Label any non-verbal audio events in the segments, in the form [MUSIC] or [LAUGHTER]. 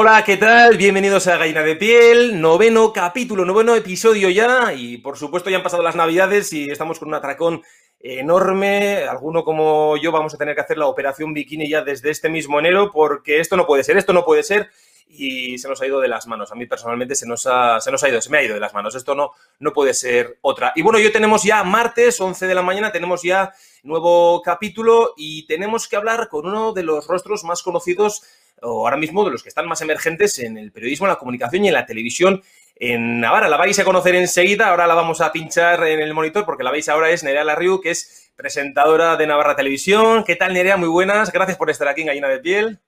Hola, ¿qué tal? Bienvenidos a Gallina de Piel, noveno capítulo, noveno episodio ya y por supuesto ya han pasado las navidades y estamos con un atracón enorme. Alguno como yo vamos a tener que hacer la operación bikini ya desde este mismo enero porque esto no puede ser, esto no puede ser y se nos ha ido de las manos. A mí personalmente se nos ha, se nos ha ido, se me ha ido de las manos. Esto no, no puede ser otra. Y bueno, yo tenemos ya martes, 11 de la mañana, tenemos ya nuevo capítulo y tenemos que hablar con uno de los rostros más conocidos o ahora mismo de los que están más emergentes en el periodismo, en la comunicación y en la televisión en Navarra. La vais a conocer enseguida, ahora la vamos a pinchar en el monitor porque la veis ahora es Nerea Larriu, que es presentadora de Navarra Televisión. ¿Qué tal, Nerea? Muy buenas. Gracias por estar aquí en Gallina de Piel.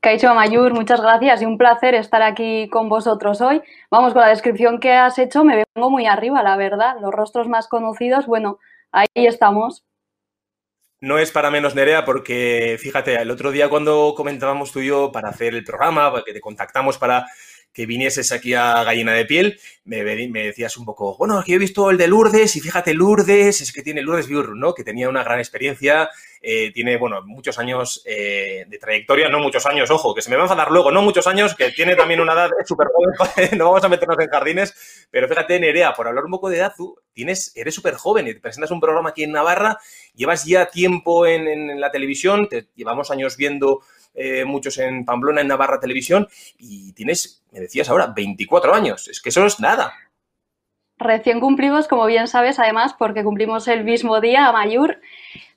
Caicho Mayur, muchas gracias y un placer estar aquí con vosotros hoy. Vamos, con la descripción que has hecho me vengo muy arriba, la verdad. Los rostros más conocidos, bueno, ahí estamos. No es para menos, Nerea, porque fíjate, el otro día cuando comentábamos tú y yo para hacer el programa, que te contactamos para que vinieses aquí a Gallina de Piel, me, me decías un poco, bueno, aquí he visto el de Lourdes y fíjate, Lourdes, es que tiene Lourdes Biurru, ¿no? Que tenía una gran experiencia, eh, tiene, bueno, muchos años eh, de trayectoria, no muchos años, ojo, que se me va a enfadar luego, no muchos años, que tiene también una edad súper joven, [LAUGHS] no vamos a meternos en jardines, pero fíjate, Nerea, por hablar un poco de edad, tú tienes, eres súper joven y te presentas un programa aquí en Navarra, llevas ya tiempo en, en la televisión, te llevamos años viendo eh, muchos en Pamplona, en Navarra Televisión, y tienes, me decías ahora, 24 años. Es que eso es nada. Recién cumplimos, como bien sabes, además, porque cumplimos el mismo día a Mayur.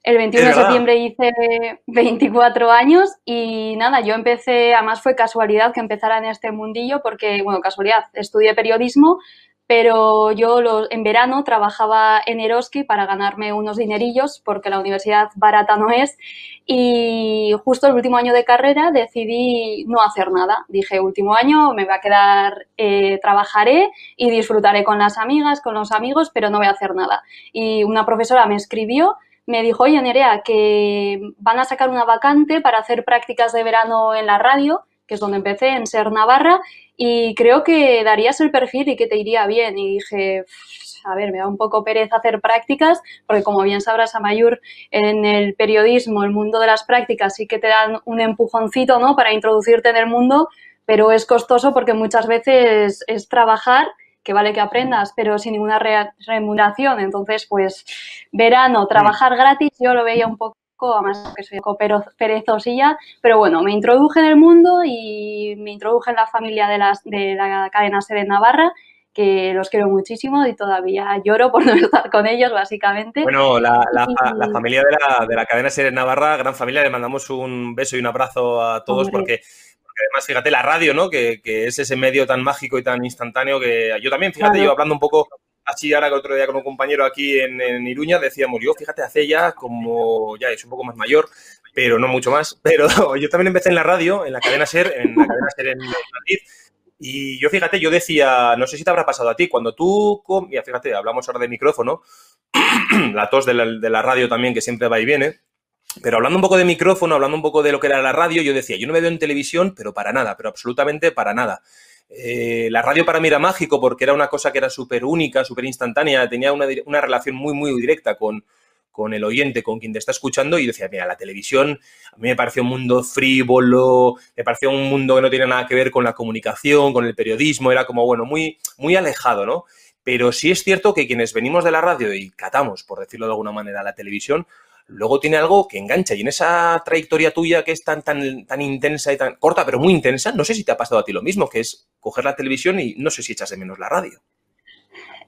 El 21 de septiembre hice 24 años y nada, yo empecé, además fue casualidad que empezara en este mundillo porque, bueno, casualidad, estudié periodismo, pero yo en verano trabajaba en Eroski para ganarme unos dinerillos porque la universidad barata no es y justo el último año de carrera decidí no hacer nada. Dije, último año me va a quedar, eh, trabajaré y disfrutaré con las amigas, con los amigos, pero no voy a hacer nada. Y una profesora me escribió me dijo, oye, Nerea, que van a sacar una vacante para hacer prácticas de verano en la radio, que es donde empecé, en Ser Navarra, y creo que darías el perfil y que te iría bien. Y dije, a ver, me da un poco pereza hacer prácticas, porque como bien sabrás, a Mayur, en el periodismo, el mundo de las prácticas sí que te dan un empujoncito, ¿no? Para introducirte en el mundo, pero es costoso porque muchas veces es trabajar que vale que aprendas, pero sin ninguna remuneración. Entonces, pues, verano, trabajar gratis, yo lo veía un poco además que soy un poco perezosilla, pero bueno, me introduje en el mundo y me introduje en la familia de, las, de la cadena Sede Navarra que los quiero muchísimo y todavía lloro por no [LAUGHS] estar con ellos, básicamente. Bueno, la, familia de la, de la cadena Sede Navarra, gran familia, le mandamos un beso y un abrazo a todos porque, además, fíjate, la radio, ¿no? Que, es ese medio tan mágico y tan instantáneo que yo también, fíjate, yo hablando un poco así ahora que otro día con un compañero aquí en, Iruña decíamos, yo fíjate, hace ya como, ya es un poco más mayor, pero no mucho más, [LAUGHS] pero yo también empecé en la radio, en la cadena SER, en la cadena SER en Madrid, y yo fíjate, yo decía, no sé si te habrá pasado a ti, cuando tú, mira, fíjate, hablamos ahora de micrófono, [CLEARS THROAT] la tos de la, de la radio también que siempre va y viene, pero hablando un poco de micrófono, hablando un poco de lo que era la radio, yo decía, yo no me veo en televisión, pero para nada, pero absolutamente para nada. Eh, la radio para mí era mágico porque era una cosa que era súper única, súper instantánea, tenía una, relación muy, muy directa con, con el oyente, con quien te está escuchando, y decía, mira, la televisión a mí me pareció un mundo frívolo, me pareció un mundo que no tiene nada que ver con la comunicación, con el periodismo, era como, bueno, muy, muy alejado, ¿no? Pero sí es cierto que quienes venimos de la radio y catamos, por decirlo de alguna manera, la televisión, luego tiene algo que engancha. Y en esa trayectoria tuya que es tan, tan, tan intensa y tan corta, pero muy intensa, no sé si te ha pasado a ti lo mismo, que es coger la televisión y no sé si echas de menos la radio.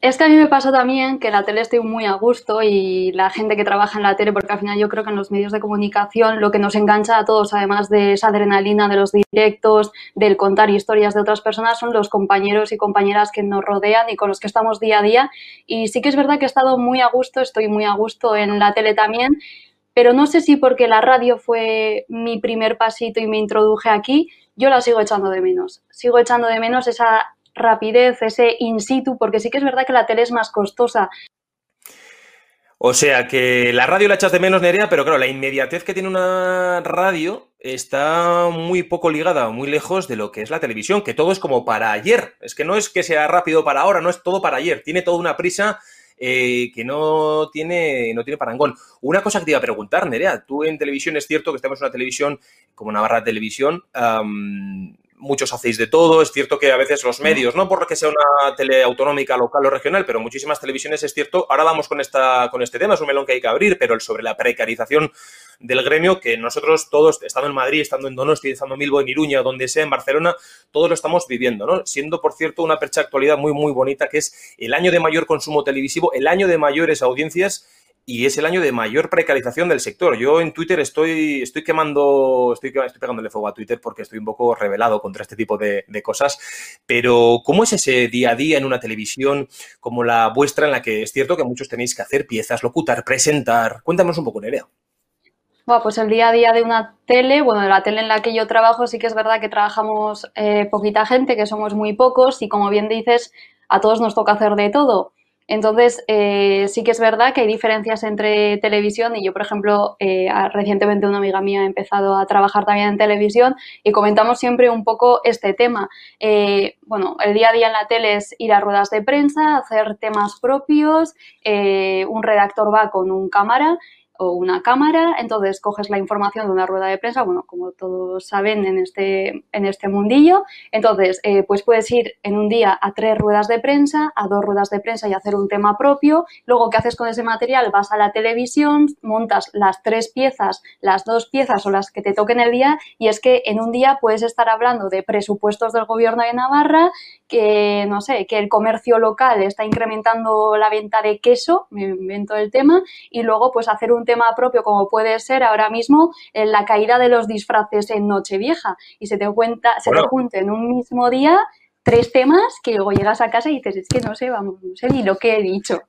Es que a mí me pasa también que la tele estoy muy a gusto y la gente que trabaja en la tele, porque al final yo creo que en los medios de comunicación lo que nos engancha a todos, además de esa adrenalina de los directos, del contar historias de otras personas, son los compañeros y compañeras que nos rodean y con los que estamos día a día. Y sí que es verdad que he estado muy a gusto, estoy muy a gusto en la tele también, pero no sé si porque la radio fue mi primer pasito y me introduje aquí, yo la sigo echando de menos. Sigo echando de menos esa rapidez, ese in situ, porque sí que es verdad que la tele es más costosa. O sea que la radio la echas de menos, Nerea, pero claro, la inmediatez que tiene una radio está muy poco ligada, muy lejos de lo que es la televisión, que todo es como para ayer. Es que no es que sea rápido para ahora, no es todo para ayer. Tiene toda una prisa eh, que no tiene, no tiene parangón. Una cosa que te iba a preguntar, Nerea, tú en televisión es cierto que estamos en una televisión como Navarra Televisión, muchos hacéis de todo. Es cierto que a veces los medios, no por lo que sea una tele autonómica, local o regional, pero muchísimas televisiones es cierto. Ahora vamos con, esta, con este tema, es un melón que hay que abrir, pero sobre la precarización del gremio, que nosotros todos, estando en Madrid, estando en Donosti, estando en Milbo, en Iruña, donde sea, en Barcelona, todos lo estamos viviendo, ¿no? Siendo, por cierto, una percha actualidad muy, muy bonita, que es el año de mayor consumo televisivo, el año de mayores audiencias y es el año de mayor precarización del sector. Yo en Twitter estoy, estoy quemando, estoy, pegándole fuego a Twitter porque estoy un poco revelado contra este tipo de, cosas. Pero, ¿cómo es ese día a día en una televisión como la vuestra, en la que es cierto que muchos tenéis que hacer piezas, locutar, presentar? Cuéntanos un poco, Nerea. Bueno, pues el día a día de una tele, bueno, de la tele en la que yo trabajo, sí que es verdad que trabajamos eh, poquita gente, que somos muy pocos, y como bien dices, a todos nos toca hacer de todo. Entonces, eh, sí que es verdad que hay diferencias entre televisión y yo, por ejemplo, eh, recientemente una amiga mía ha empezado a trabajar también en televisión y comentamos siempre un poco este tema. Eh, bueno, el día a día en la tele es ir a ruedas de prensa, hacer temas propios, un redactor va con un cámara o una cámara, entonces coges la información de una rueda de prensa, bueno, como todos saben en este, en este mundillo, entonces eh, pues puedes ir en un día a tres ruedas de prensa, a dos ruedas de prensa y hacer un tema propio, luego ¿qué haces con ese material? Vas a la televisión, montas las tres piezas, las dos piezas o las que te toquen el día y es que en un día puedes estar hablando de presupuestos del gobierno de Navarra, que no sé, que el comercio local está incrementando la venta de queso, me invento el tema, y luego pues hacer un tema propio como puede ser ahora mismo en la caída de los disfraces en Nochevieja y se te cuenta, se te junte en un mismo día tres temas que luego llegas a casa y dices, es que no sé, vamos, no sé ni lo que he dicho.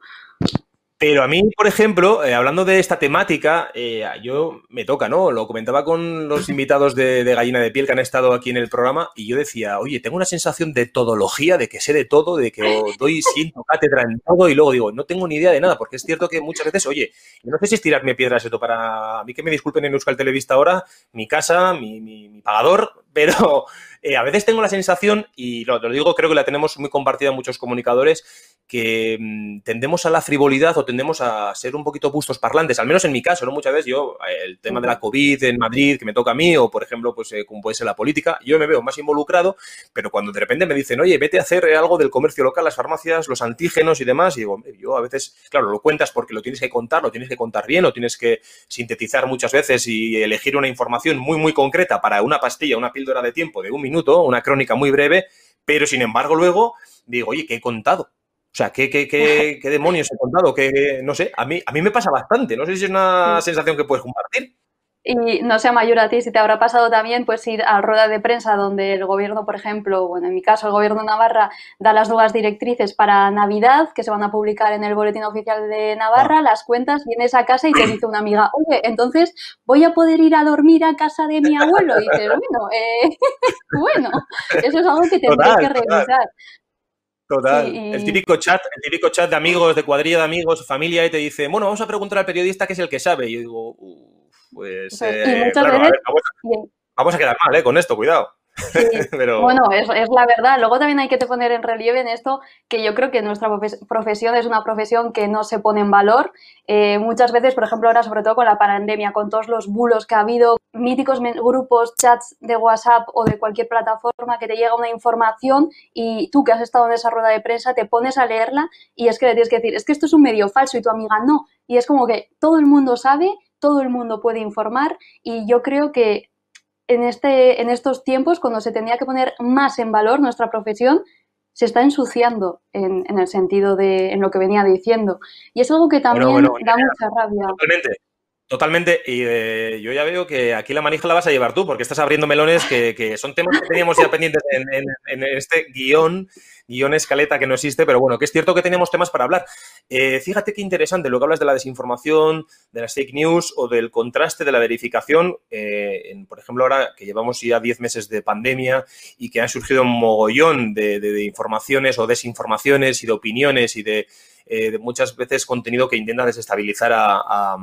Pero a mí, por ejemplo, eh, hablando de esta temática, eh, yo me toca, ¿no? Lo comentaba con los invitados de, Gallina de Piel que han estado aquí en el programa y yo decía, oye, tengo una sensación de todología, de que sé de todo, de que doy, siento cátedra en todo y luego digo, no tengo ni idea de nada, porque es cierto que muchas veces, oye, no sé si es tirarme piedras esto para a mí que me disculpen en Euskal Televista ahora, mi casa, mi, pagador, [LAUGHS] pero eh, a veces tengo la sensación, y lo, lo, digo, creo que la tenemos muy compartida muchos comunicadores, que mm, tendemos a la frivolidad o tendemos a ser un poquito bustos parlantes, al menos en mi caso, ¿no? Muchas veces yo, eh, el tema de la COVID en Madrid, que me toca a mí, o por ejemplo, pues eh, como puede ser la política, yo me veo más involucrado, pero cuando de repente me dicen, oye, vete a hacer algo del comercio local, las farmacias, los antígenos y demás, y digo, yo a veces, claro, lo cuentas porque lo tienes que contar, lo tienes que contar bien, o tienes que sintetizar muchas veces y elegir una información muy, muy concreta para una pastilla, una píldora de tiempo de un minuto, una crónica muy breve, pero sin embargo luego digo, oye, ¿qué he contado? O sea, ¿qué, qué, qué, [LAUGHS] qué demonios he contado? Que, no sé, a mí, a mí me pasa bastante. No sé si es una sensación que puedes compartir. Y no sé, Mayor, a ti si te habrá pasado también pues ir a rueda de prensa donde el gobierno, por ejemplo, bueno, en mi caso el gobierno de Navarra da las nuevas directrices para Navidad que se van a publicar en el boletín oficial de Navarra, ah. las cuentas, vienes a casa y te dice una amiga, oye, entonces voy a poder ir a dormir a casa de mi abuelo. Y dices, bueno, eh, [LAUGHS] bueno, eso es algo que tendré que revisar. Total. El típico chat, el típico chat de amigos, de cuadrilla de amigos, familia, y te dice, bueno, vamos a preguntar al periodista que es el que sabe. Y yo digo, pues eh, vamos, a, quedar mal, ¿eh? Con esto, cuidado. [LAUGHS] Bueno, es, la verdad. Luego también hay que poner en relieve en esto que yo creo que nuestra profesión es una profesión que no se pone en valor. Eh, muchas veces, por ejemplo, ahora sobre todo con la pandemia, con todos los bulos que ha habido, míticos grupos, chats de WhatsApp o de cualquier plataforma que te llega una información y tú que has estado en esa rueda de prensa te pones a leerla y es que le tienes que decir, es que esto es un medio falso y tu amiga no. Y es como que todo el mundo sabe todo el mundo puede informar y yo creo que en, este, en estos tiempos, cuando se tendría que poner más en valor nuestra profesión, se está ensuciando en, el sentido de en lo que venía diciendo. Y es algo que también da mucha rabia. Totalmente. Totalmente, y eh, yo ya veo que aquí la manija la vas a llevar tú, porque estás abriendo melones que, son temas que teníamos ya pendientes en, este guion, guion escaleta que no existe, pero bueno, que es cierto que teníamos temas para hablar. Eh, fíjate qué interesante lo que hablas de la desinformación, de las fake news o del contraste de la verificación. Eh, por ejemplo, ahora que llevamos ya 10 meses de pandemia y que han surgido un mogollón de informaciones o desinformaciones y de opiniones y de eh, muchas veces contenido que intenta desestabilizar a,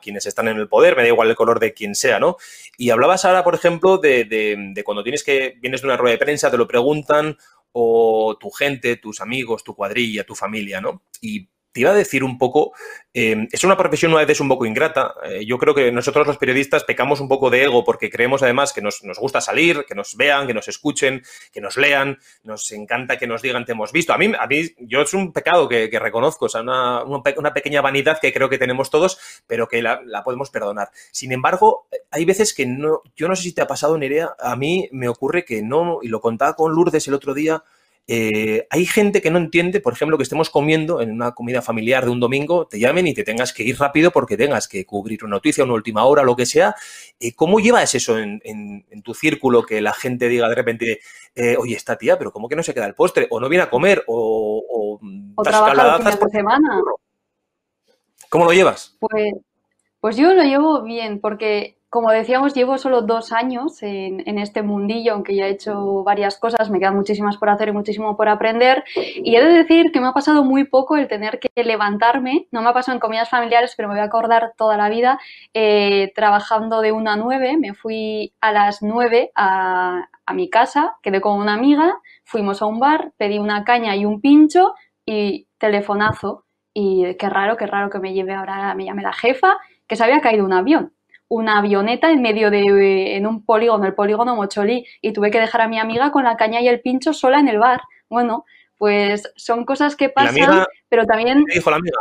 quienes están en el poder, me da igual el color de quien sea, ¿no? Y hablabas ahora, por ejemplo, de, cuando tienes que, vienes de una rueda de prensa, te lo preguntan, o tu gente, tus amigos, tu cuadrilla, tu familia, ¿no? Y te iba a decir un poco, eh, es una profesión a veces un poco ingrata. Eh, yo creo que nosotros los periodistas pecamos un poco de ego porque creemos además que nos, gusta salir, que nos vean, que nos escuchen, que nos lean, nos encanta que nos digan te hemos visto. A mí, a mí yo es un pecado que, reconozco, o sea, una, una, pequeña vanidad que creo que tenemos todos, pero que la, la, podemos perdonar. Sin embargo, hay veces que no, yo no sé si te ha pasado, Nerea, a mí me ocurre que no, y lo contaba con Lourdes el otro día, eh, hay gente que no entiende, por ejemplo, que estemos comiendo en una comida familiar de un domingo, te llamen y te tengas que ir rápido porque tengas que cubrir una noticia, una última hora, lo que sea. Eh, ¿Cómo llevas eso en, tu círculo que la gente diga de repente, eh, oye, esta tía, pero ¿cómo que no se queda el postre? O no viene a comer, o, o, o trabaja por semana. ¿Cómo lo llevas? Pues, pues yo lo llevo bien, porque como decíamos, llevo solo dos años en, este mundillo, aunque ya he hecho varias cosas, me quedan muchísimas por hacer y muchísimo por aprender. Y he de decir que me ha pasado muy poco el tener que levantarme, no me ha pasado en comidas familiares, pero me voy a acordar toda la vida, eh, trabajando de 1 a 9, me fui a las 9 a, mi casa, quedé con una amiga, fuimos a un bar, pedí una caña y un pincho y telefonazo. Y qué raro, qué raro que me lleve ahora, me llame la jefa, que se había caído un avión una avioneta en medio de, en un polígono, el polígono Mocholí, y tuve que dejar a mi amiga con la caña y el pincho sola en el bar. Bueno, pues son cosas que pasan, pero también... ¿Qué dijo la amiga?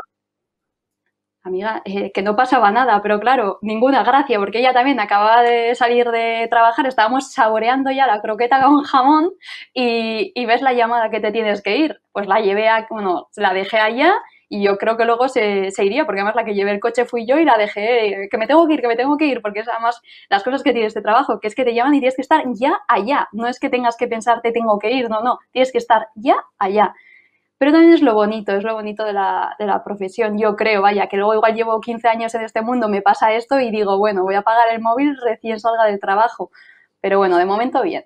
Amiga, eh, que no pasaba nada, pero claro, ninguna gracia, porque ella también acababa de salir de trabajar, estábamos saboreando ya la croqueta con jamón y, y ves la llamada que te tienes que ir. Pues la llevé a, bueno, la dejé allá y yo creo que luego se, se, iría, porque además la que llevé el coche fui yo y la dejé, que me tengo que ir, que me tengo que ir, porque es además las cosas que tiene este trabajo, que es que te llaman y tienes que estar ya allá, no es que tengas que pensar te tengo que ir, no, no, tienes que estar ya allá. Pero también es lo bonito, es lo bonito de la, de la profesión, yo creo, vaya, que luego igual llevo 15 años en este mundo, me pasa esto y digo, bueno, voy a pagar el móvil recién salga del trabajo. Pero bueno, de momento bien.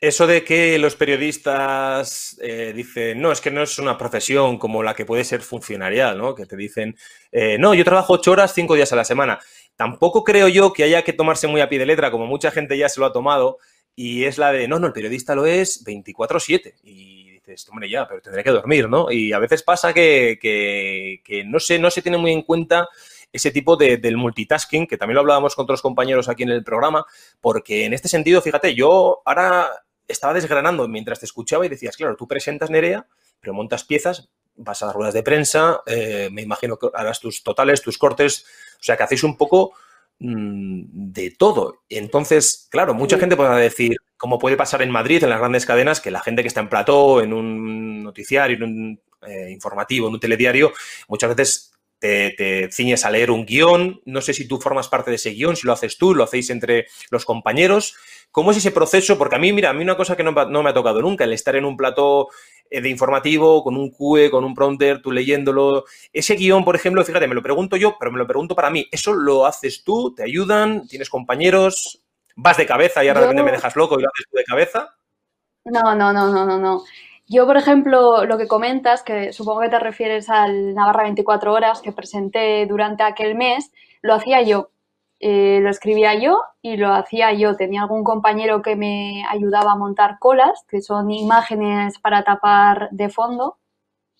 Eso de que los periodistas eh, dicen, no, es que no es una profesión como la que puede ser funcionarial, ¿no? Que te dicen, eh, no, yo trabajo ocho horas, cinco días a la semana. Tampoco creo yo que haya que tomarse muy a pie de letra, como mucha gente ya se lo ha tomado, y es la de, no, no, el periodista lo es 24-7. Y dices, hombre, ya, pero tendré que dormir, ¿no? Y a veces pasa que, que, no, se, no se tiene muy en cuenta ese tipo de, del multitasking, que también lo hablábamos con otros compañeros aquí en el programa, porque en este sentido, fíjate, yo ahora estaba desgranando mientras te escuchaba y decías, claro, tú presentas Nerea, pero montas piezas, vas a las ruedas de prensa, eh, me imagino que harás tus totales, tus cortes, o sea que hacéis un poco mm, de todo. Entonces, claro, mucha gente podrá decir, como puede pasar en Madrid, en las grandes cadenas, que la gente que está en plató, en un noticiario, en un eh, informativo, en un telediario, muchas veces te, te, ciñes a leer un guion. No sé si tú formas parte de ese guion, si lo haces tú, lo hacéis entre los compañeros. ¿Cómo es ese proceso? Porque a mí, mira, a mí una cosa que no, me ha tocado nunca, el estar en un plató eh, de informativo, con un QE, con un prompter, tú leyéndolo. Ese guion, por ejemplo, fíjate, me lo pregunto yo, pero me lo pregunto para mí. ¿Eso lo haces tú? ¿Te ayudan? ¿Tienes compañeros? ¿Vas de cabeza y ahora de repente me dejas loco y lo haces tú de cabeza? No, no, no, no, no, no. Yo, por ejemplo, lo que comentas, que supongo que te refieres al Navarra 24 horas que presenté durante aquel mes, lo hacía yo. Eh, lo escribía yo y lo hacía yo. Tenía algún compañero que me ayudaba a montar colas, que son imágenes para tapar de fondo,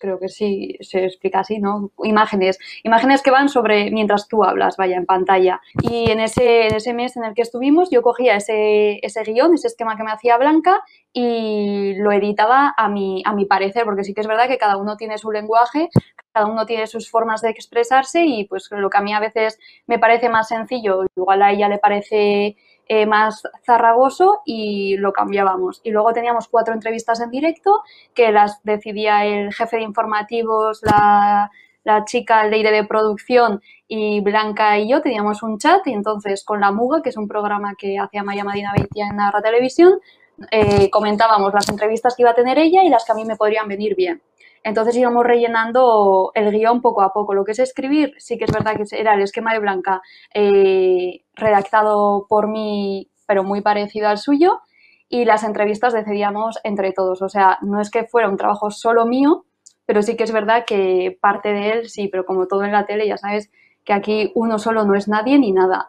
creo que sí se explica así, ¿no? Imágenes, imágenes que van sobre mientras tú hablas, vaya, en pantalla. Y en ese, en ese mes en el que estuvimos, yo cogía ese, ese guion, ese esquema que me hacía Blanca y lo editaba a mi, a mi parecer, porque sí que es verdad que cada uno tiene su lenguaje, cada uno tiene sus formas de expresarse y pues lo que a mí a veces me parece más sencillo, igual a ella le parece eh, más zarragoso y lo cambiábamos. Y luego teníamos cuatro entrevistas en directo que las decidía el jefe de informativos, la, chica Leire de producción y Blanca y yo teníamos un chat y entonces con la Muga, que es un programa que hacía Maya Madina Beitia en la Televisión, eh, comentábamos las entrevistas que iba a tener ella y las que a mí me podrían venir bien. Entonces íbamos rellenando el guion poco a poco. Lo que es escribir, sí que es verdad que era el esquema de Blanca eh, redactado por mí, pero muy parecido al suyo. Y las entrevistas decidíamos entre todos. O sea, no es que fuera un trabajo solo mío, pero sí que es verdad que parte de él sí, pero como todo en la tele, ya sabes que aquí uno solo no es nadie ni nada.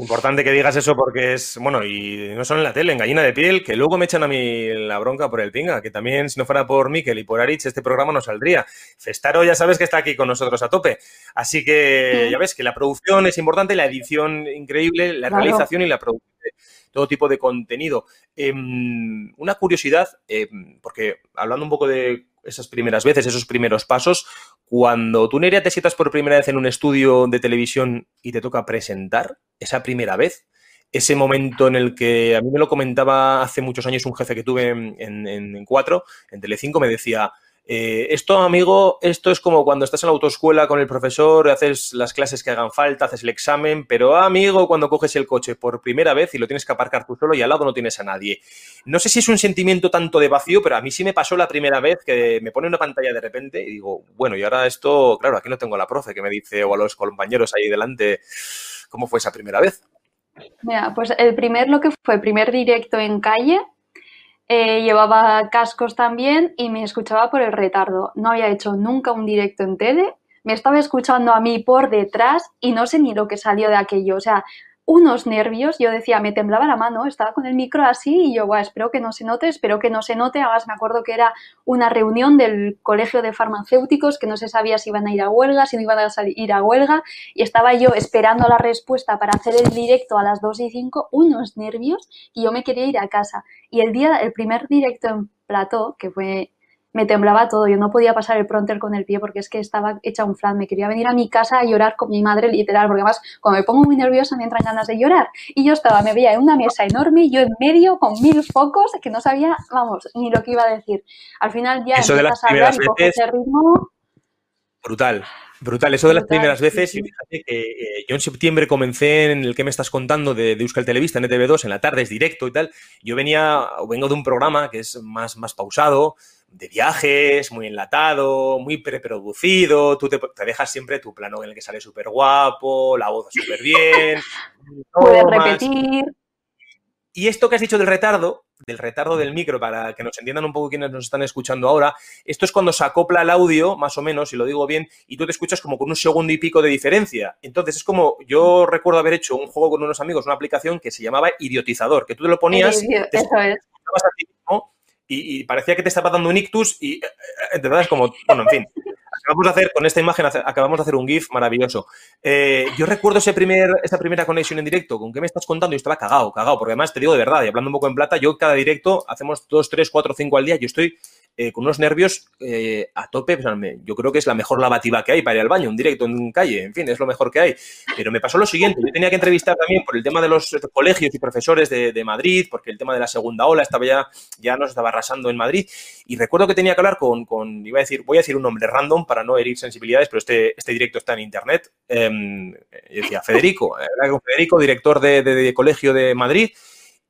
Importante que digas eso porque es, bueno, y no solo en la tele, en Gallina de Piel, que luego me echan a mí la bronca por el pinga, que también si no fuera por Miquel y por Arich este programa no saldría. Festaro ya sabes que está aquí con nosotros a tope. Así que ya ves que la producción es importante, la edición increíble, la realización y la producción de todo tipo de contenido. Em, una curiosidad, em, porque hablando un poco de esas primeras veces, esos primeros pasos, cuando tú, Nerea, te sientas por primera vez en un estudio de televisión y te toca presentar, esa primera vez, ese momento en el que a mí me lo comentaba hace muchos años un jefe que tuve en, en, en Cuatro, en Telecinco, me decía, eh, esto, amigo, esto es como cuando estás en la autoescuela con el profesor, haces las clases que hagan falta, haces el examen, pero amigo, cuando coges el coche por primera vez y lo tienes que aparcar tú solo y al lado no tienes a nadie. No sé si es un sentimiento tanto de vacío, pero a mí sí me pasó la primera vez que me pone una pantalla de repente y digo, bueno, y ahora esto, claro, aquí no tengo a la profe que me dice o a los compañeros ahí delante, ¿cómo fue esa primera vez? Mira, pues el primer, lo que fue, primer directo en calle, eh, llevaba cascos también y me escuchaba por el retardo. No había hecho nunca un directo en tele, me estaba escuchando a mí por detrás y no sé ni lo que salió de aquello. O sea, unos nervios, yo decía, me temblaba la mano, estaba con el micro así y yo, Buah, espero que no se note, espero que no se note. Además, me acuerdo que era una reunión del Colegio de Farmacéuticos que no se sabía si iban a ir a huelga, si no iban a ir a huelga y estaba yo esperando la respuesta para hacer el directo a las 2 y 5, unos nervios y yo me quería ir a casa. Y el día, el primer directo en plató, que fue me temblaba todo, yo no podía pasar el pronter con el pie porque es que estaba hecha un flan, me quería venir a mi casa a llorar con mi madre literal, porque además cuando me pongo muy nerviosa me entran ganas de llorar y yo estaba, me veía en una mesa enorme, yo en medio con mil focos que no sabía, vamos, ni lo que iba a decir. Al final ya Eso empiezas a hablar y coges ritmo. Brutal. Brutal, eso de las primeras veces, y fíjate que eh, yo en septiembre comencé en el que me estás contando de, de Euskal Televista en ETV2, en la tarde, es directo y tal. Yo venía, vengo de un programa que es más, más pausado, de viajes, muy enlatado, muy preproducido, tú te, te, dejas siempre tu plano en el que sale súper guapo, la voz súper [LAUGHS] bien. Puedes repetir. Y esto que has dicho del retardo, del retardo del micro, para que nos entiendan un poco quienes nos están escuchando ahora, esto es cuando se acopla el audio, más o menos, si lo digo bien, y tú te escuchas como con un segundo y pico de diferencia. Entonces es como, yo recuerdo haber hecho un juego con unos amigos, una aplicación que se llamaba Idiotizador, que tú te lo ponías, te eso es. a ti y, y, parecía que te estaba dando un ictus y eh, eh, verdad es como, bueno, en fin. Acabamos de hacer, con esta imagen, acabamos de hacer un GIF maravilloso. Eh, yo recuerdo ese primer, esa primera conexión en directo, ¿con qué me estás contando? Yo estaba cagado, cagado, porque además te digo de verdad, y hablando un poco en plata, yo cada directo hacemos dos, tres, cuatro, cinco al día, yo estoy eh, con unos nervios eh, a tope. Yo creo que es la mejor lavativa que hay para ir al baño, un directo en calle, en fin, es lo mejor que hay. Pero me pasó lo siguiente, yo tenía que entrevistar también por el tema de los colegios y profesores de, Madrid, porque el tema de la segunda ola estaba ya, ya nos estaba arrasando en Madrid. Y recuerdo que tenía que hablar con, iba a decir, voy a decir un nombre random para no herir sensibilidades, pero este, este directo está en internet. Eh, yo decía, Federico, Federico, director de, colegio de Madrid.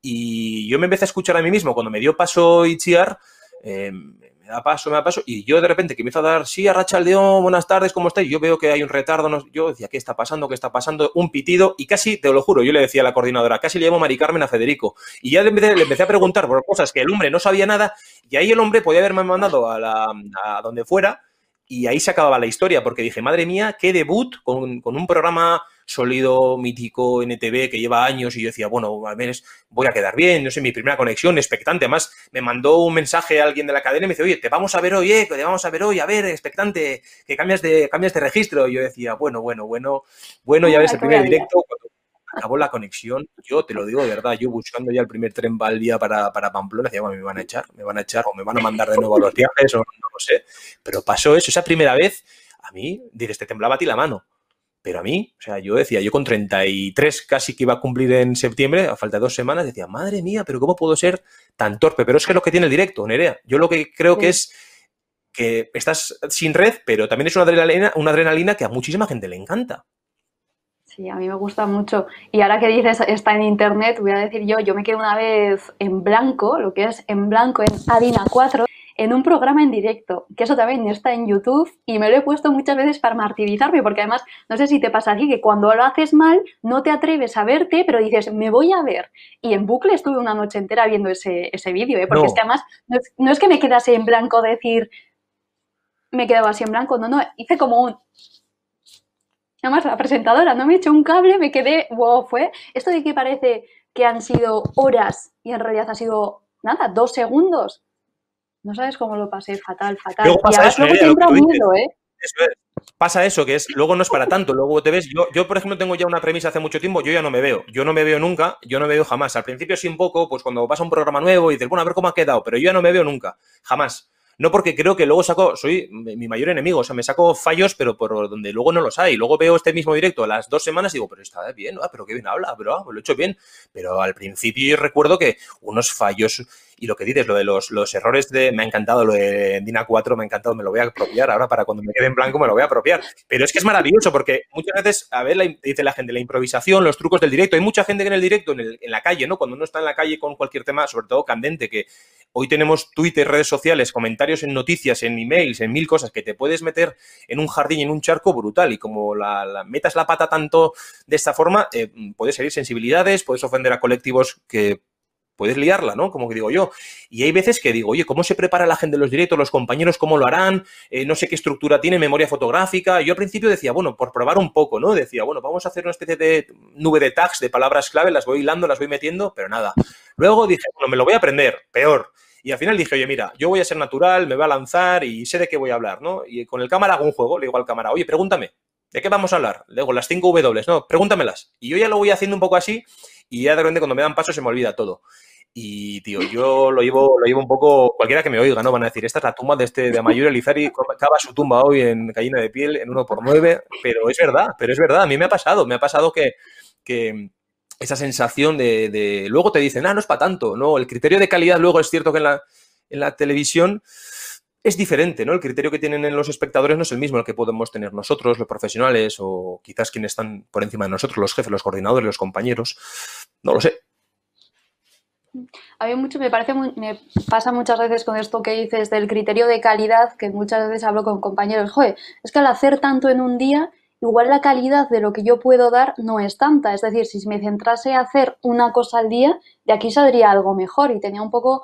Y yo me empecé a escuchar a mí mismo cuando me dio paso Itziar, eh, me da paso, me da paso, y yo de repente que empiezo a dar, sí, Arracha León, buenas tardes, ¿cómo estáis? Yo veo que hay un retardo, no, yo decía, ¿qué está pasando? ¿Qué está pasando? Un pitido, y casi, te lo juro, yo le decía a la coordinadora, casi le llamo Mari Carmen a Federico, y ya le empecé, le empecé a preguntar por cosas que el hombre no sabía nada, y ahí el hombre podía haberme mandado a, donde fuera, y ahí se acababa la historia, porque dije, madre mía, qué debut con un programa sólido, mítico, NTV, que lleva años, y yo decía, bueno, al menos voy a quedar bien, no sé, mi primera conexión, expectante. Además, me mandó un mensaje a alguien de la cadena y me dice, oye, te vamos a ver hoy, eh, te vamos a ver hoy, a ver, expectante, que cambias de, cambias de registro. Y yo decía, bueno, bueno, bueno, bueno, ya ves el primer directo, cuando acabó la conexión, yo te lo digo de verdad, yo buscando ya el primer tren al día para, para Pamplona, decía, bueno, me van a echar, me van a echar, o me van a mandar de nuevo a los viajes, o no lo sé. Pero pasó eso, esa primera vez, a mí, dices, te temblaba a ti la mano. Pero a mí, o sea, yo decía, yo con 33 casi que iba a cumplir en septiembre, a falta de dos semanas, decía, madre mía, pero ¿cómo puedo ser tan torpe? Pero es que es lo que tiene el directo, Nerea. Yo lo que creo sí. que es que estás sin red, pero también es una adrenalina, una adrenalina que a muchísima gente le encanta. Sí, a mí me gusta mucho. Y ahora que dices está en internet, voy a decir yo, yo me quedé una vez en blanco, lo que es en blanco en Adina 4, en un programa en directo, que eso también está en YouTube y me lo he puesto muchas veces para martirizarme, porque además, no sé si te pasa aquí, que cuando lo haces mal, no te atreves a verte, pero dices, me voy a ver. Y en bucle estuve una noche entera viendo ese, ese vídeo, ¿eh? porque no. es que además, no es, no es, que me quedase en blanco decir, me quedaba así en blanco, no, no, hice como un... Además, la presentadora no me echó un cable, me quedé, wow, fue esto de que parece que han sido horas y en realidad ha sido, nada, dos segundos. No sabes cómo lo pasé, fatal, fatal. Luego pasa y eso, ¿eh? miedo, ¿eh? Eso es pasa eso, que es, luego no es para tanto, luego te ves, yo, yo por ejemplo tengo ya una premisa hace mucho tiempo, yo ya no me veo, yo no me veo nunca, yo no me veo jamás, al principio sí un poco, pues cuando vas a un programa nuevo y dices, bueno, a ver cómo ha quedado, pero yo ya no me veo nunca, jamás. No porque creo que luego saco, soy mi mayor enemigo, o sea, me saco fallos, pero por donde luego no los hay. Luego veo este mismo directo a las dos semanas y digo, pero está bien, ah, pero qué bien habla, pero ah, pues lo he hecho bien. Pero al principio recuerdo que unos fallos y lo que dices, lo de los, los errores de. Me ha encantado lo de Dina 4, me ha encantado, me lo voy a apropiar. Ahora, para cuando me quede en blanco, me lo voy a apropiar. Pero es que es maravilloso porque muchas veces, a ver, dice la gente, la improvisación, los trucos del directo. Hay mucha gente que en el directo, en, en la calle, ¿no? Cuando uno está en la calle con cualquier tema, sobre todo candente, que hoy tenemos Twitter, redes sociales, comentarios en noticias, en emails, en mil cosas, que te puedes meter en un jardín, en un charco brutal. Y como la, metas la pata tanto de esta forma, eh, puedes herir sensibilidades, puedes ofender a colectivos que puedes liarla, ¿no? Como que digo yo. Y hay veces que digo, oye, ¿cómo se prepara la gente de los directos, los compañeros, cómo lo harán? Eh, no sé qué estructura tiene, memoria fotográfica. Yo al principio decía, bueno, por probar un poco, ¿no? Decía, bueno, vamos a hacer una especie de nube de tags, de palabras clave, las voy hilando, las voy metiendo, pero nada. Luego dije, bueno, me lo voy a aprender, peor. Y al final dije, oye, mira, yo voy a ser natural, me voy a lanzar y sé de qué voy a hablar, ¿no? Y con el cámara hago un juego, le digo al cámara, oye, pregúntame, ¿de qué vamos a hablar? Le digo, las cinco W, no, pregúntamelas. Y yo ya lo voy haciendo un poco así y ya de repente cuando me dan paso se me olvida todo. Y, tío, yo lo llevo, lo llevo un poco, cualquiera que me oiga, ¿no? Van a decir, esta es la tumba de este de Amayur Elizari, cava su tumba hoy en Gallina de Piel, en uno por nueve, pero es verdad, pero es verdad, a mí me ha pasado, me ha pasado que, que esa sensación de, de, luego te dicen, ah, no es para tanto, ¿no? El criterio de calidad luego es cierto que en la, en la televisión es diferente, ¿no? El criterio que tienen en los espectadores no es el mismo el que podemos tener nosotros, los profesionales, o quizás quienes están por encima de nosotros, los jefes, los coordinadores, los compañeros. No lo sé. A mí mucho, me parece, me pasa muchas veces con esto que dices del criterio de calidad, que muchas veces hablo con compañeros, joder, es que al hacer tanto en un día, igual la calidad de lo que yo puedo dar no es tanta. Es decir, si me centrase a hacer una cosa al día, de aquí saldría algo mejor. Y tenía un poco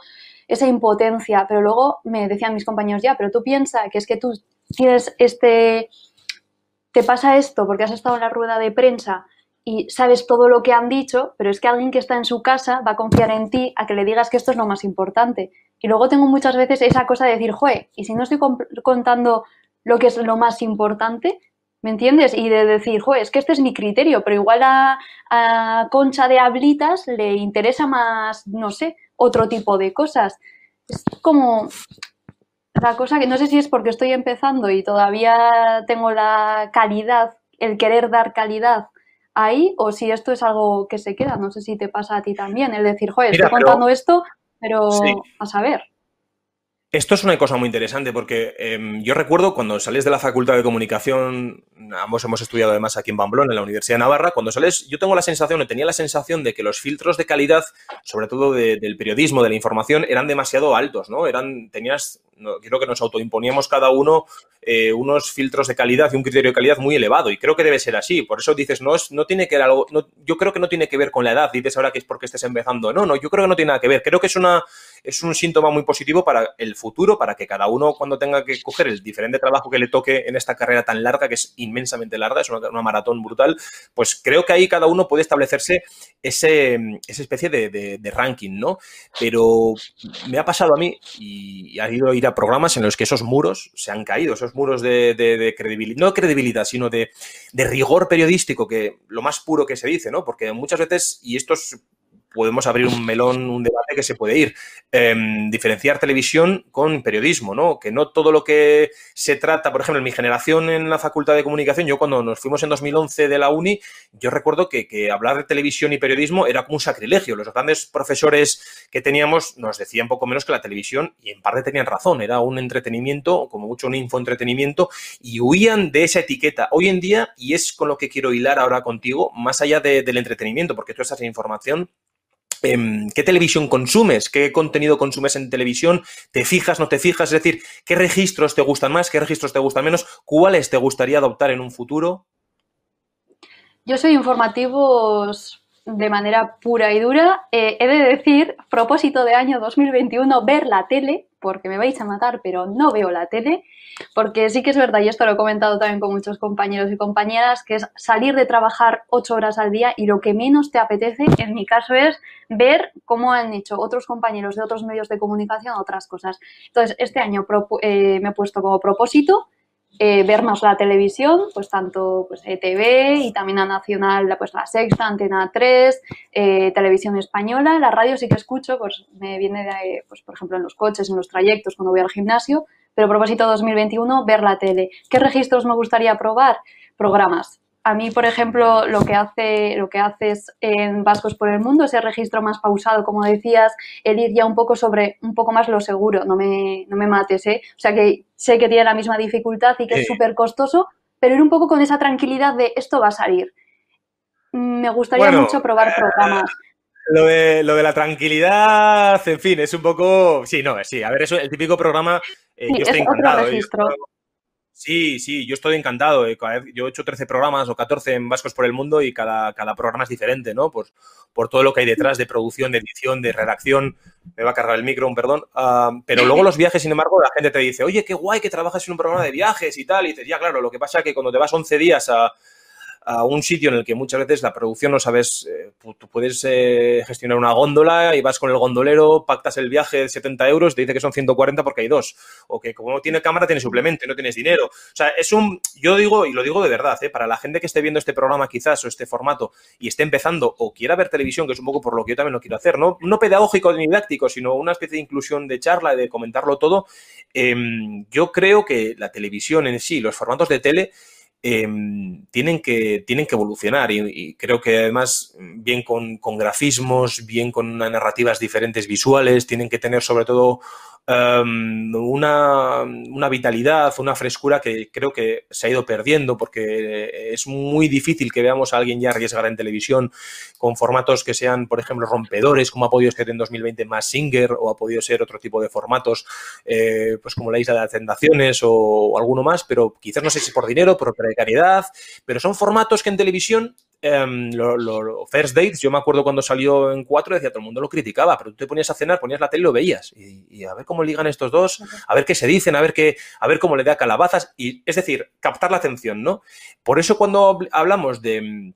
esa impotencia, pero luego me decían mis compañeros, ya, pero tú piensas que es que tú tienes este, te pasa esto porque has estado en la rueda de prensa y sabes todo lo que han dicho, pero es que alguien que está en su casa va a confiar en ti a que le digas que esto es lo más importante. Y luego tengo muchas veces esa cosa de decir, joe, y si no estoy contando lo que es lo más importante, ¿me entiendes? Y de decir, joe, es que este es mi criterio, pero igual a, a Concha de Hablitas le interesa más, no sé, otro tipo de cosas. Es como la cosa que no sé si es porque estoy empezando y todavía tengo la calidad, el querer dar calidad ahí, o si esto es algo que se queda. No sé si te pasa a ti también, el decir, joder, estoy contando esto, pero a saber. Esto es una cosa muy interesante porque em, yo recuerdo cuando sales de la Facultad de Comunicación, ambos hemos estudiado además aquí en Pamplona, en la Universidad de Navarra, cuando sales, yo tengo la sensación, o tenía la sensación de que los filtros de calidad, sobre todo del periodismo, de la información, eran demasiado altos, ¿no? Eran, tenías, creo que nos autoimponíamos cada uno eh, unos filtros de calidad y un criterio de calidad muy elevado y creo que debe ser así. Por eso dices, no, es, no tiene que algo, yo creo que no tiene que ver con la edad, dices ahora que es porque estés empezando. No, no, yo creo que no tiene nada que ver. Creo que es una es un síntoma muy positivo para el futuro, para que cada uno cuando tenga que coger el diferente trabajo que le toque en esta carrera tan larga, que es inmensamente larga, es una, maratón brutal, pues creo que ahí cada uno puede establecerse ese, esa especie de, ranking, ¿no? Pero me ha pasado a mí y ha ido a ir a programas en los que esos muros se han caído, esos muros de, credibilidad, no credibilidad, sino de, de rigor periodístico, que lo más puro que se dice, ¿no? Porque muchas veces, y esto es podemos abrir un melón, un debate que se puede ir. Em, diferenciar televisión con periodismo, ¿no? Que no todo lo que se trata, por ejemplo, en mi generación en la Facultad de Comunicación, yo cuando nos fuimos en 2011 de la uni, yo recuerdo que, hablar de televisión y periodismo era como un sacrilegio. Los grandes profesores que teníamos nos decían poco menos que la televisión, y en parte tenían razón, era un entretenimiento, como mucho un infoentretenimiento, y huían de esa etiqueta. Hoy en día, y es con lo que quiero hilar ahora contigo, más allá del entretenimiento, porque estás en información, ¿Qué televisión consumes? ¿Qué contenido consumes en televisión? ¿Te fijas, no te fijas? Es decir, ¿qué registros te gustan más? ¿Qué registros te gustan menos? ¿Cuáles te gustaría adoptar en un futuro? Yo soy informativos de manera pura y dura. Eh, he de decir, propósito de año 2021, ver la tele, porque me vais a matar, pero no veo la tele, porque sí que es verdad, y esto lo he comentado también con muchos compañeros y compañeras, que es salir de trabajar ocho horas al día y lo que menos te apetece, en mi caso, es ver cómo han hecho otros compañeros de otros medios de comunicación otras cosas. Entonces, este año eh, me he puesto como propósito eh, ver más la televisión, pues tanto pues, ETV y también a Nacional, pues la Sexta, Antena 3, eh, Televisión Española. La radio sí que escucho, pues me viene de, pues, por ejemplo, en los coches, en los trayectos, cuando voy al gimnasio, pero propósito 2021, ver la tele. ¿Qué registros me gustaría probar? Programas a mí, por ejemplo, lo que hace, lo que haces en Vascos por el Mundo, ese registro más pausado, como decías, el ir ya un poco sobre, un poco más lo seguro, no me, no me mates, ¿eh? O sea que sé que tiene la misma dificultad y que es súper costoso, pero ir un poco con esa tranquilidad de esto va a salir. Me gustaría mucho probar programas. Lo de, lo de, la tranquilidad, en fin, es un poco. Sí, no, sí. A ver, eso, el típico programa. Eh, yo estoy encantado. Otro registro. Sí, sí, yo estoy encantado. Eh, yo he hecho 13 programas o 14 en Vascos por el Mundo y cada, cada programa es diferente, ¿no? Por, todo lo que hay detrás de producción, de edición, de redacción. Me va a cargar el micro, perdón. Ah, pero luego los viajes, sin embargo, la gente te dice, oye, qué guay que trabajas en un programa de viajes y tal. Y dices, ya, claro, lo que pasa es que cuando te vas 11 días a, a un sitio en el que muchas veces la producción no sabes, eh, tú puedes eh, gestionar una góndola y vas con el gondolero, pactas el viaje de 70 euros, te dice que son 140 porque hay dos, o que como no tiene cámara tiene suplemento, no tienes dinero. O sea, es un, yo digo, y lo digo de verdad, eh, para la gente que esté viendo este programa quizás o este formato y esté empezando o quiera ver televisión, que es un poco por lo que yo también lo quiero hacer, no, no pedagógico ni didáctico, sino una especie de inclusión de charla, de comentarlo todo, em, yo creo que la televisión en sí, los formatos de tele, Em, tienen, que, tienen que evolucionar y, creo que además bien con, con, grafismos, bien con narrativas diferentes visuales, tienen que tener sobre todo Em, una, una, vitalidad, una frescura que creo que se ha ido perdiendo porque es muy difícil que veamos a alguien ya arriesgar en televisión con formatos que sean, por ejemplo, rompedores, como ha podido ser en 2020 más Singer o ha podido ser otro tipo de formatos, eh, pues como la Isla de las Tentaciones o, alguno más, pero quizás no sé si por dinero, por precariedad, pero son formatos que en televisión Em, lo, First Dates, yo me acuerdo cuando salió en 4, decía todo el mundo lo criticaba, pero tú te ponías a cenar, ponías la tele y lo veías. Y, a ver cómo ligan estos dos, a ver qué se dicen, a ver qué, a ver cómo le da calabazas. Y es decir, captar la atención, ¿no? Por eso cuando hablamos de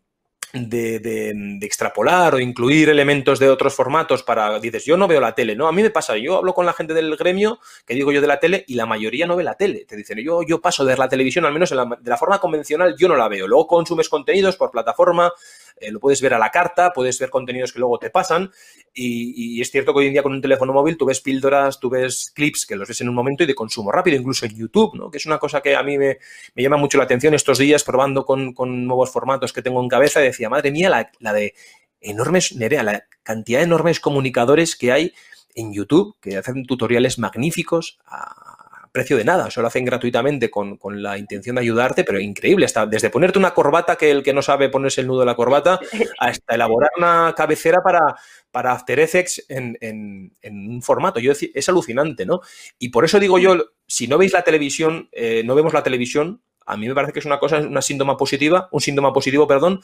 de, extrapolar o incluir elementos de otros formatos para, dices, yo no veo la tele, ¿no? A mí me pasa, yo hablo con la gente del gremio, que digo yo de la tele, y la mayoría no ve la tele. Te dicen, yo, yo paso de ver la televisión, al menos de la forma convencional, yo no la veo. Luego consumes contenidos por plataforma, eh, lo puedes ver a la carta, puedes ver contenidos que luego te pasan y, es cierto que hoy en día con un teléfono móvil tú ves píldoras, tú ves clips que los ves en un momento y de consumo rápido, incluso en YouTube, ¿no? que es una cosa que a mí me, llama mucho la atención estos días probando con, nuevos formatos que tengo en cabeza decía, madre mía, la, de enormes, Nerea, la cantidad de enormes comunicadores que hay en YouTube que hacen tutoriales magníficos a, precio de nada, solo lo hacen gratuitamente con, la intención de ayudarte, pero increíble, hasta desde ponerte una corbata que el que no sabe ponerse el nudo de la corbata, [LAUGHS] hasta elaborar una cabecera para, para After Effects en, un formato. Yo es alucinante, ¿no? Y por eso digo yo, si no veis la televisión, eh, no vemos la televisión, a mí me parece que es una cosa, una síntoma positiva, un síntoma positivo, perdón,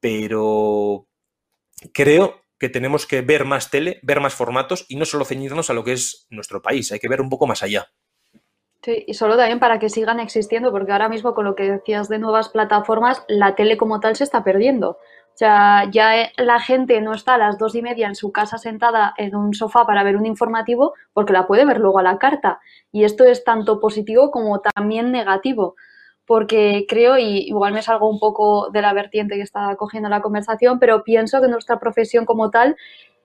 pero creo que tenemos que ver más tele, ver más formatos y no solo ceñirnos a lo que es nuestro país, hay que ver un poco más allá. Sí, y solo también para que sigan existiendo, porque ahora mismo con lo que decías de nuevas plataformas, la tele como tal se está perdiendo. O sea, ya eh, la gente no está a las dos y media en su casa sentada en un sofá para ver un informativo porque la puede ver luego a la carta. Y esto es tanto positivo como también negativo. Porque creo, y igual me salgo un poco de la vertiente que está cogiendo la conversación, pero pienso que nuestra profesión como tal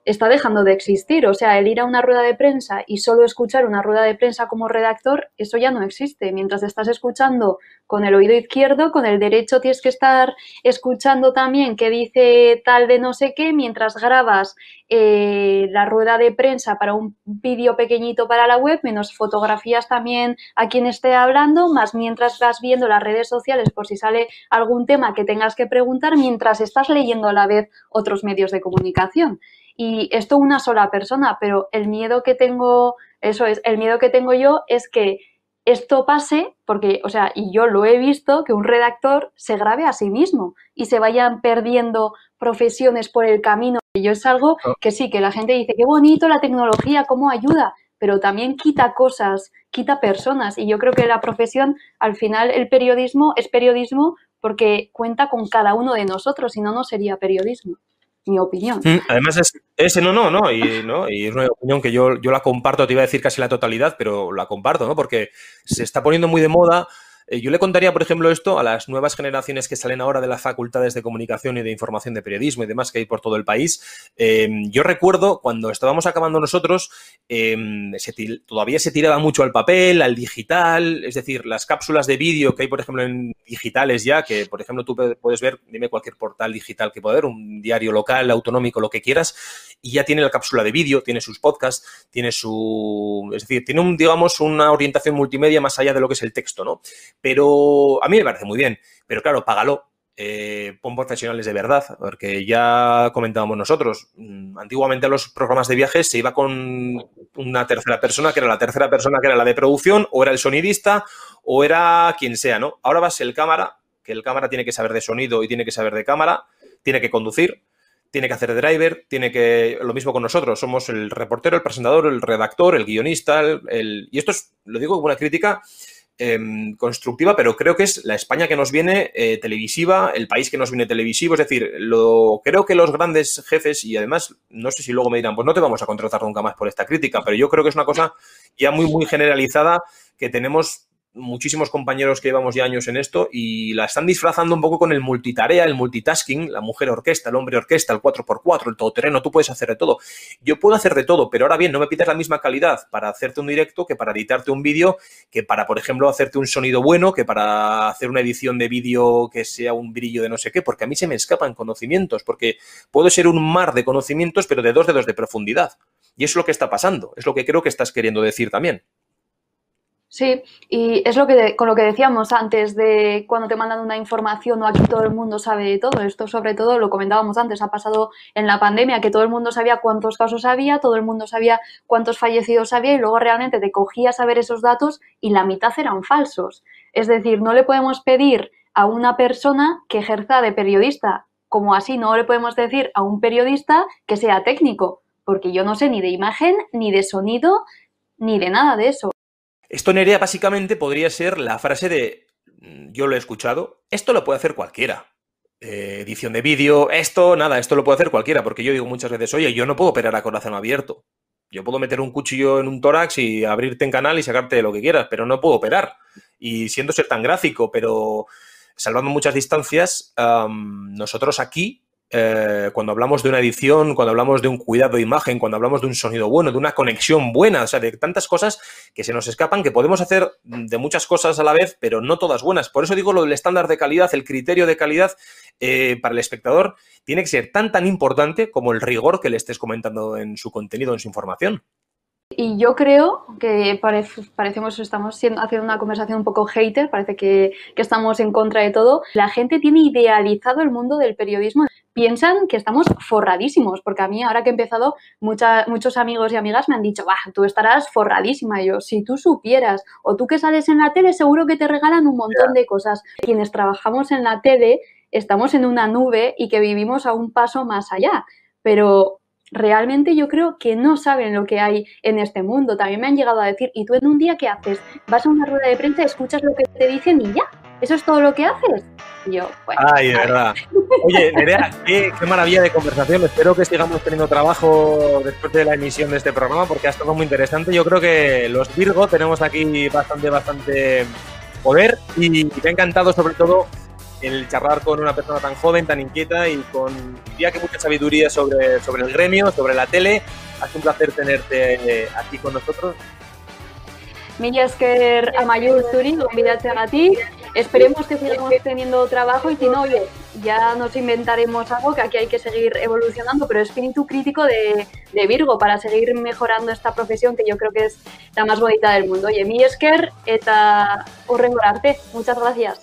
está dejando de existir. O sea, el ir a una rueda de prensa y solo escuchar una rueda de prensa como redactor, eso ya no existe. Mientras estás escuchando con el oído izquierdo, con el derecho tienes que estar escuchando también qué dice tal de no sé qué, mientras grabas eh, la rueda de prensa para un vídeo pequeñito para la web, menos fotografías también a quien esté hablando, más mientras vas viendo las redes sociales por si sale algún tema que tengas que preguntar, mientras estás leyendo a la vez otros medios de comunicación. Y esto una sola persona, pero el miedo que tengo, eso es, el miedo que tengo yo es que esto pase porque, o sea, y yo lo he visto, que un redactor se grabe a sí mismo y se vayan perdiendo profesiones por el camino. Y yo es algo ah. que sí, que la gente dice, qué bonito la tecnología, cómo ayuda, pero también quita cosas, quita personas. Y yo creo que la profesión, al final, el periodismo es periodismo porque cuenta con cada uno de nosotros, si no, no sería periodismo mi opinión. Mm, además, es, ese no, no, no, y, ¿no? y es una opinión que yo, yo la comparto, te iba a decir casi la totalidad, pero la comparto, ¿no? Porque se está poniendo muy de moda eh, yo le contaría, por ejemplo, esto a las nuevas generaciones que salen ahora de las facultades de comunicación y de información de periodismo y demás que hay por todo el país. Em, yo recuerdo cuando estábamos acabando nosotros, em, todavía se tiraba mucho al papel, al digital, es decir, las cápsulas de vídeo que hay, por ejemplo, en digitales ya, que, por ejemplo, tú puedes ver, dime cualquier portal digital que pueda haber, un diario local, autonómico, lo que quieras, y ya tiene la cápsula de vídeo, tiene sus podcasts, tiene su... Es decir, tiene, un, digamos, una orientación multimedia más allá de lo que es el texto, ¿no? Pero a mí me parece muy bien. Pero claro, págalo. Eh, pon profesionales de verdad, porque ya comentábamos nosotros, mm, antiguamente los programas de viajes se iba con una tercera persona, que era la tercera persona que era la de producción, o era el sonidista, o era quien sea, ¿no? Ahora vas el cámara, que el cámara tiene que saber de sonido y tiene que saber de cámara, tiene que conducir, tiene que hacer driver, tiene que. Lo mismo con nosotros, somos el reportero, el presentador, el redactor, el guionista, el. y esto es, lo digo como una crítica Em, constructiva, pero creo que es la España que nos viene eh, televisiva, el país que nos viene televisivo. Es decir, lo, creo que los grandes jefes, y además, no sé si luego me dirán, pues no te vamos a contratar nunca más por esta crítica, pero yo creo que es una cosa ya muy, muy generalizada que tenemos muchísimos compañeros que llevamos ya años en esto y la están disfrazando un poco con el multitarea, el multitasking, la mujer orquesta, el hombre orquesta, el 4x4, el todoterreno, tú puedes hacer de todo. Yo puedo hacer de todo, pero ahora bien, no me pides la misma calidad para hacerte un directo que para editarte un vídeo, que para, por ejemplo, hacerte un sonido bueno, que para hacer una edición de vídeo que sea un brillo de no sé qué, porque a mí se me escapan conocimientos, porque puedo ser un mar de conocimientos, pero de dos dedos de profundidad. Y eso es lo que está pasando, es lo que creo que estás queriendo decir también. Sí, y es lo que con lo que decíamos antes de cuando te mandan una información o aquí todo el mundo sabe de todo. Esto sobre todo lo comentábamos antes, ha pasado en la pandemia que todo el mundo sabía cuántos casos había, todo el mundo sabía cuántos fallecidos había y luego realmente te cogías a ver esos datos y la mitad eran falsos. Es decir, no le podemos pedir a una persona que ejerza de periodista, como así no le podemos decir a un periodista que sea técnico, porque yo no sé ni de imagen, ni de sonido, ni de nada de eso. Esto, Nerea, básicamente podría ser la frase de, mm, yo lo he escuchado, esto lo puede hacer cualquiera. Eh, edición de vídeo, esto, nada, esto lo puede hacer cualquiera, porque yo digo muchas veces, oye, yo no puedo operar a corazón abierto. Yo puedo meter un cuchillo en un tórax y abrirte en canal y sacarte lo que quieras, pero no puedo operar. Y siendo ser tan gráfico, pero salvando muchas distancias, nosotros aquí eh, cuando hablamos de una edición, cuando hablamos de un cuidado de imagen, cuando hablamos de un sonido bueno, de una conexión buena, o sea, de tantas cosas que se nos escapan, que podemos hacer de muchas cosas a la vez, pero no todas buenas. Por eso digo lo del estándar de calidad, el criterio de calidad eh, para el espectador tiene que ser tan, tan importante como el rigor que le estés comentando en su contenido, en su información. Y yo creo que parecemos, estamos haciendo una conversación un poco hater, parece que, estamos en contra de todo. La gente tiene idealizado el mundo del periodismo. Piensan que estamos forradísimos, porque a mí ahora que he empezado, muchos amigos y amigas me han dicho, bah, tú estarás forradísima. Y yo, si tú supieras, o tú que sales en la tele, seguro que te regalan un montón de cosas. Quienes trabajamos en la tele, estamos en una nube y que vivimos a un paso más allá. Pero realmente yo creo que no saben lo que hay en este mundo. También me han llegado a decir, ¿y tú en un día qué haces? Vas a una rueda de prensa, escuchas lo que te dicen y ya. ¿Eso es todo lo que haces? yo, bueno. Ay, de verdad. Oye, Nerea, qué, qué, maravilla de conversación. Espero que sigamos teniendo trabajo después de la emisión de este programa porque ha estado muy interesante. Yo creo que los Virgo tenemos aquí bastante, bastante poder y me ha encantado sobre todo el charlar con una persona tan joven, tan inquieta y con, diría que mucha sabiduría sobre, sobre el gremio, sobre la tele. Ha sido un placer tenerte aquí con nosotros. Mila esker Amayur Zuri, a ti. Esperemos que sigamos teniendo trabajo y si no, oye, ya nos inventaremos algo que aquí hay que seguir evolucionando, pero espíritu crítico de, Virgo para seguir mejorando esta profesión que yo creo que es la más bonita del mundo. Oye, mi esker eta horrengorarte. Muchas gracias.